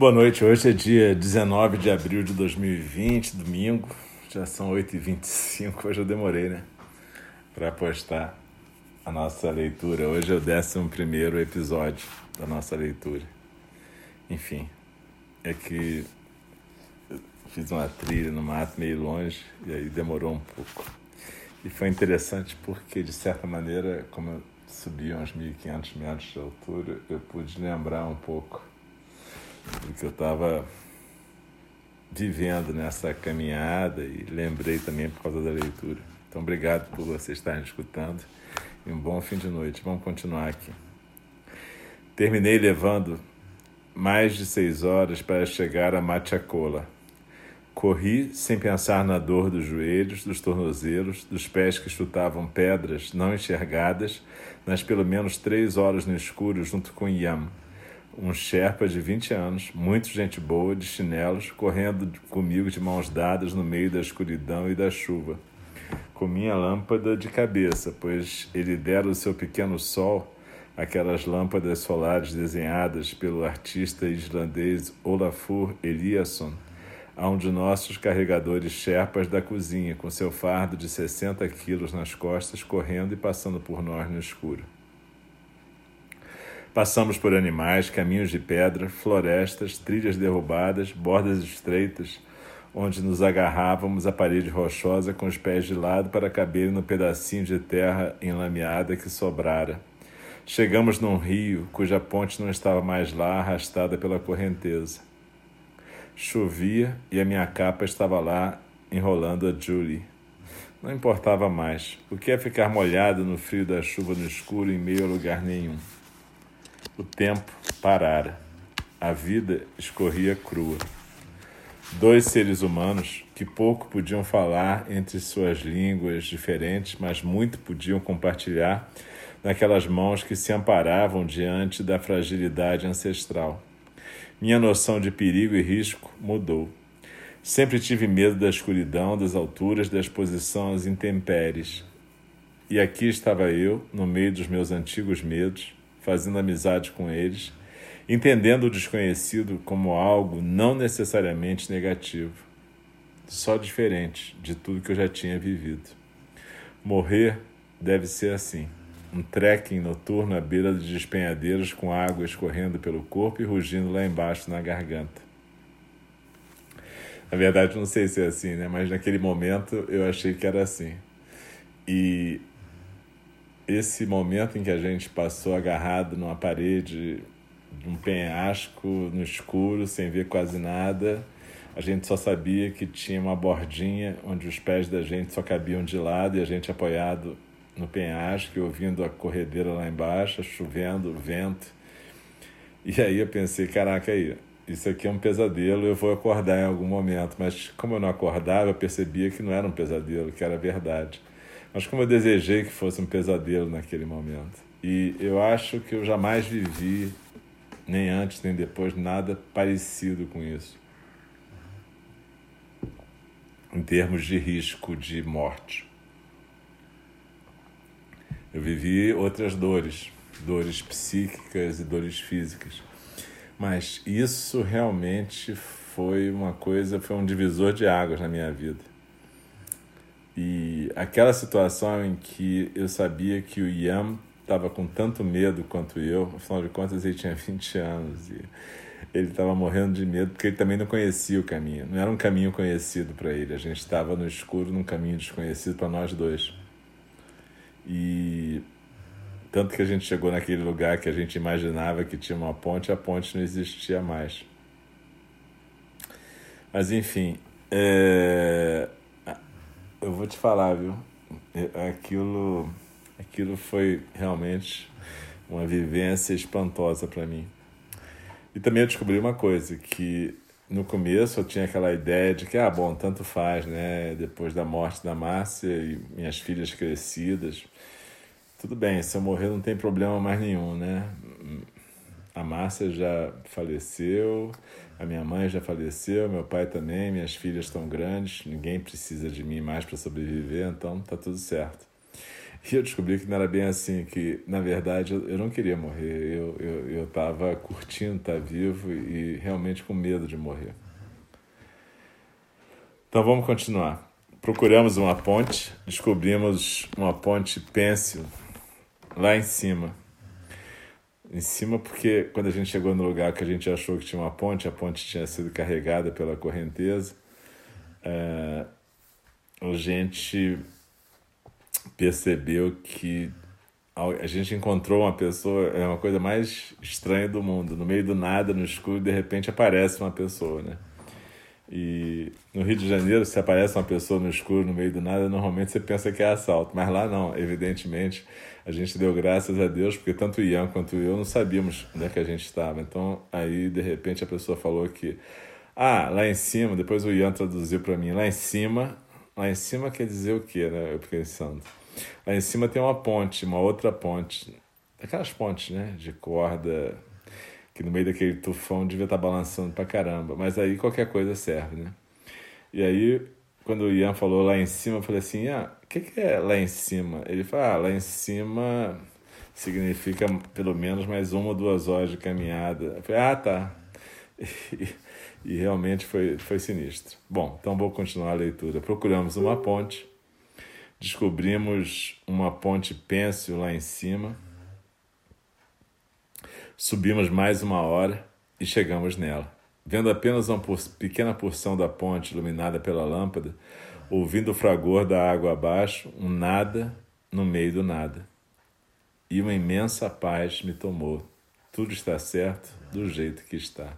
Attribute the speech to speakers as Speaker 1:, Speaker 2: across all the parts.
Speaker 1: Boa noite, hoje é dia 19 de abril de 2020, domingo, já são 8h25, hoje eu demorei, né, para postar a nossa leitura. Hoje é o 11 episódio da nossa leitura. Enfim, é que fiz uma trilha no mato meio longe e aí demorou um pouco. E foi interessante porque, de certa maneira, como eu subi uns 1.500 metros de altura, eu pude lembrar um pouco do que eu estava vivendo nessa caminhada e lembrei também por causa da leitura. Então, obrigado por vocês estarem escutando e um bom fim de noite. Vamos continuar aqui. Terminei levando mais de seis horas para chegar a Machacola. Corri sem pensar na dor dos joelhos, dos tornozelos, dos pés que chutavam pedras não enxergadas nas pelo menos três horas no escuro junto com Yam, um Sherpa de 20 anos, muito gente boa, de chinelos, correndo comigo de mãos dadas no meio da escuridão e da chuva. Com minha lâmpada de cabeça, pois ele dera o seu pequeno sol, aquelas lâmpadas solares desenhadas pelo artista islandês Olafur Eliasson, a um de nossos carregadores Sherpas da cozinha, com seu fardo de 60 quilos nas costas, correndo e passando por nós no escuro. Passamos por animais, caminhos de pedra, florestas, trilhas derrubadas, bordas estreitas, onde nos agarrávamos à parede rochosa com os pés de lado para caber no pedacinho de terra enlameada que sobrara. Chegamos num rio cuja ponte não estava mais lá, arrastada pela correnteza. Chovia e a minha capa estava lá, enrolando a Julie. Não importava mais. O que é ficar molhado no frio da chuva no escuro em meio a lugar nenhum? O tempo parara. A vida escorria crua. Dois seres humanos que pouco podiam falar entre suas línguas diferentes, mas muito podiam compartilhar naquelas mãos que se amparavam diante da fragilidade ancestral. Minha noção de perigo e risco mudou. Sempre tive medo da escuridão, das alturas, da exposição às intempéries. E aqui estava eu, no meio dos meus antigos medos, fazendo amizade com eles, entendendo o desconhecido como algo não necessariamente negativo, só diferente de tudo que eu já tinha vivido. Morrer deve ser assim. Um trekking noturno à beira de despenhadeiros com água escorrendo pelo corpo e rugindo lá embaixo na garganta. Na verdade, não sei se é assim, né? Mas naquele momento eu achei que era assim. E esse momento em que a gente passou agarrado numa parede de um penhasco no escuro, sem ver quase nada, a gente só sabia que tinha uma bordinha onde os pés da gente só cabiam de lado e a gente apoiado no penhasco, ouvindo a corredeira lá embaixo, chovendo, vento. E aí eu pensei, caraca aí, isso aqui é um pesadelo, eu vou acordar em algum momento. Mas como eu não acordava, eu percebia que não era um pesadelo, que era verdade. Mas como eu desejei que fosse um pesadelo naquele momento. E eu acho que eu jamais vivi, nem antes nem depois, nada parecido com isso. Em termos de risco de morte. Eu vivi outras dores, dores psíquicas e dores físicas. Mas isso realmente foi uma coisa, foi um divisor de águas na minha vida. E aquela situação em que eu sabia que o Ian estava com tanto medo quanto eu, afinal de contas ele tinha 20 anos e ele estava morrendo de medo porque ele também não conhecia o caminho. Não era um caminho conhecido para ele, a gente estava no escuro num caminho desconhecido para nós dois. E tanto que a gente chegou naquele lugar que a gente imaginava que tinha uma ponte, a ponte não existia mais. Mas enfim, é vou te falar, viu? Aquilo, aquilo foi realmente uma vivência espantosa para mim. E também eu descobri uma coisa, que no começo eu tinha aquela ideia de que, ah, bom, tanto faz, né? Depois da morte da Márcia e minhas filhas crescidas, tudo bem, se eu morrer não tem problema mais nenhum, né? A Márcia já faleceu, a minha mãe já faleceu, meu pai também, minhas filhas estão grandes, ninguém precisa de mim mais para sobreviver, então tá tudo certo. E eu descobri que não era bem assim, que na verdade eu não queria morrer, eu eu, eu curtindo estar vivo e realmente com medo de morrer. Então vamos continuar. Procuramos uma ponte, descobrimos uma ponte pêncil lá em cima. Em cima, porque quando a gente chegou no lugar que a gente achou que tinha uma ponte, a ponte tinha sido carregada pela correnteza. É, a gente percebeu que a gente encontrou uma pessoa, é uma coisa mais estranha do mundo. No meio do nada, no escuro, de repente aparece uma pessoa, né? E no Rio de Janeiro, se aparece uma pessoa no escuro, no meio do nada, normalmente você pensa que é assalto. Mas lá não, evidentemente, a gente deu graças a Deus, porque tanto o Ian quanto eu não sabíamos onde é que a gente estava. Então, aí, de repente, a pessoa falou que, ah, lá em cima, depois o Ian traduziu para mim, lá em cima, lá em cima quer dizer o quê, né? Eu pensando. Lá em cima tem uma ponte, uma outra ponte. Aquelas pontes, né? De corda, que no meio daquele tufão devia estar tá balançando pra caramba. Mas aí qualquer coisa serve, né? E aí, quando o Ian falou lá em cima, eu falei assim: ah, o que, que é lá em cima? Ele falou: ah, lá em cima significa pelo menos mais uma ou duas horas de caminhada. Eu falei: ah, tá. E, e realmente foi, foi sinistro. Bom, então vou continuar a leitura. Procuramos uma ponte descobrimos uma ponte pêncil lá em cima, subimos mais uma hora e chegamos nela. Vendo apenas uma pequena porção da ponte iluminada pela lâmpada, ouvindo o fragor da água abaixo, um nada no meio do nada. E uma imensa paz me tomou. Tudo está certo do jeito que está.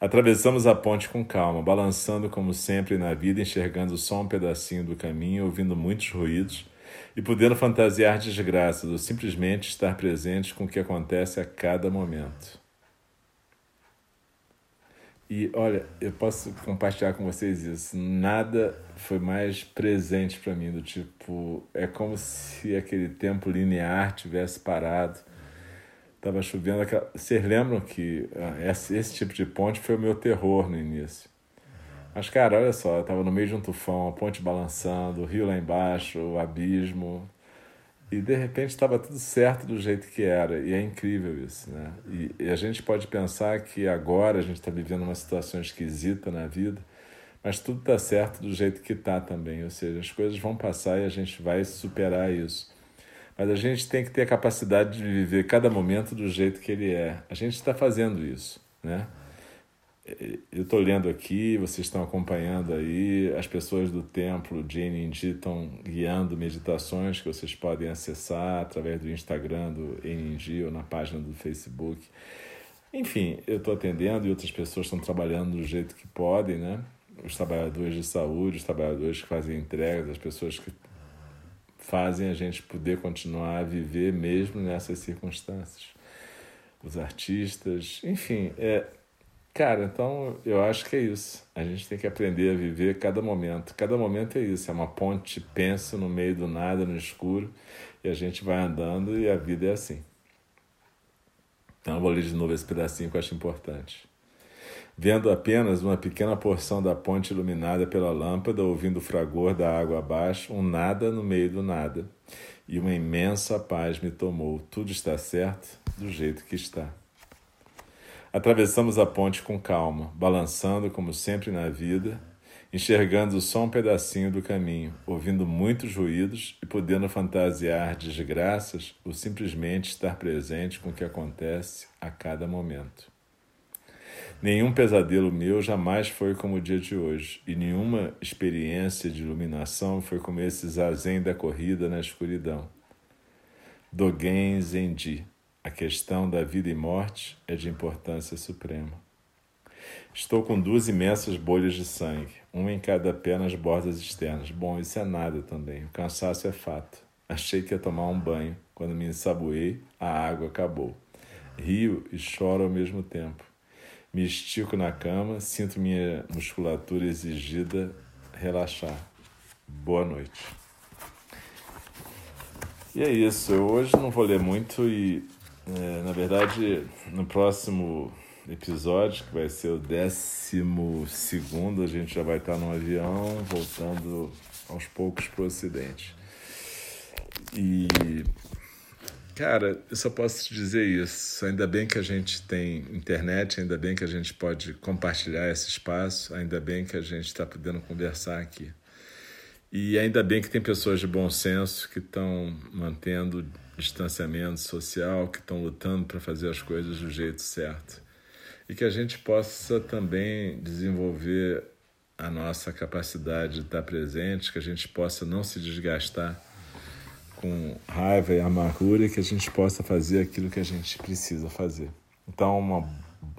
Speaker 1: Atravessamos a ponte com calma, balançando como sempre na vida, enxergando só um pedacinho do caminho, ouvindo muitos ruídos e podendo fantasiar desgraças ou simplesmente estar presentes com o que acontece a cada momento. E olha, eu posso compartilhar com vocês isso. Nada foi mais presente para mim, do tipo, é como se aquele tempo linear tivesse parado Tava chovendo. Aquela... Vocês lembram que ah, esse, esse, tipo de ponte foi o meu terror no início. Mas, cara, olha só, eu tava no meio de um tufão, a ponte balançando, o rio lá embaixo, o abismo. E de repente estava tudo certo do jeito que era. E é incrível isso, né? E, e a gente pode pensar que agora a gente está vivendo uma situação esquisita na vida, mas tudo está certo do jeito que está também. Ou seja, as coisas vão passar e a gente vai superar isso. Mas a gente tem que ter a capacidade de viver cada momento do jeito que ele é. A gente está fazendo isso, né? Eu estou lendo aqui, vocês estão acompanhando aí, as pessoas do templo Jane Indy estão guiando meditações que vocês podem acessar através do Instagram do Indy ou na página do Facebook. Enfim, eu estou atendendo e outras pessoas estão trabalhando do jeito que podem, né? Os trabalhadores de saúde, os trabalhadores que fazem entregas, as pessoas que fazem a gente poder continuar a viver mesmo nessas circunstâncias. Os artistas, enfim, é, cara, então eu acho que é isso. A gente tem que aprender a viver cada momento. Cada momento é isso, é uma ponte pensa no meio do nada, no escuro, e a gente vai andando e a vida é assim. Então eu vou ler de novo esse pedacinho que eu acho importante vendo apenas uma pequena porção da ponte iluminada pela lâmpada, ouvindo o fragor da água abaixo, um nada no meio do nada. E uma imensa paz me tomou. Tudo está certo do jeito que está. Atravessamos a ponte com calma, balançando como sempre na vida, enxergando só um pedacinho do caminho, ouvindo muitos ruídos e podendo fantasiar desgraças ou simplesmente estar presente com o que acontece a cada momento. Nenhum pesadelo meu jamais foi como o dia de hoje, e nenhuma experiência de iluminação foi como esse zazen da corrida na escuridão. Dogen Zenji, a questão da vida e morte é de importância suprema. Estou com duas imensas bolhas de sangue, uma em cada pé nas bordas externas. Bom, isso é nada também, o cansaço é fato. Achei que ia tomar um banho. Quando me ensaboei, a água acabou. Rio e choro ao mesmo tempo. Me estico na cama, sinto minha musculatura exigida relaxar. Boa noite. E é isso. Eu hoje não vou ler muito e, é, na verdade, no próximo episódio, que vai ser o décimo segundo, a gente já vai estar no avião voltando aos poucos para o Ocidente. E, cara, eu só posso te dizer isso. Ainda bem que a gente tem internet, ainda bem que a gente pode compartilhar esse espaço, ainda bem que a gente está podendo conversar aqui. E ainda bem que tem pessoas de bom senso que estão mantendo distanciamento social, que estão lutando para fazer as coisas do jeito certo. E que a gente possa também desenvolver a nossa capacidade de estar presente, que a gente possa não se desgastar com raiva e amargura e que a gente possa fazer aquilo que a gente precisa fazer. Então, uma,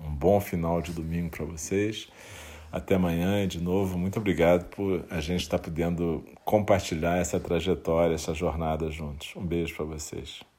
Speaker 1: um bom final de domingo para vocês. Até amanhã e de novo, muito obrigado por a gente estar podendo compartilhar essa trajetória, essa jornada juntos. Um beijo para vocês.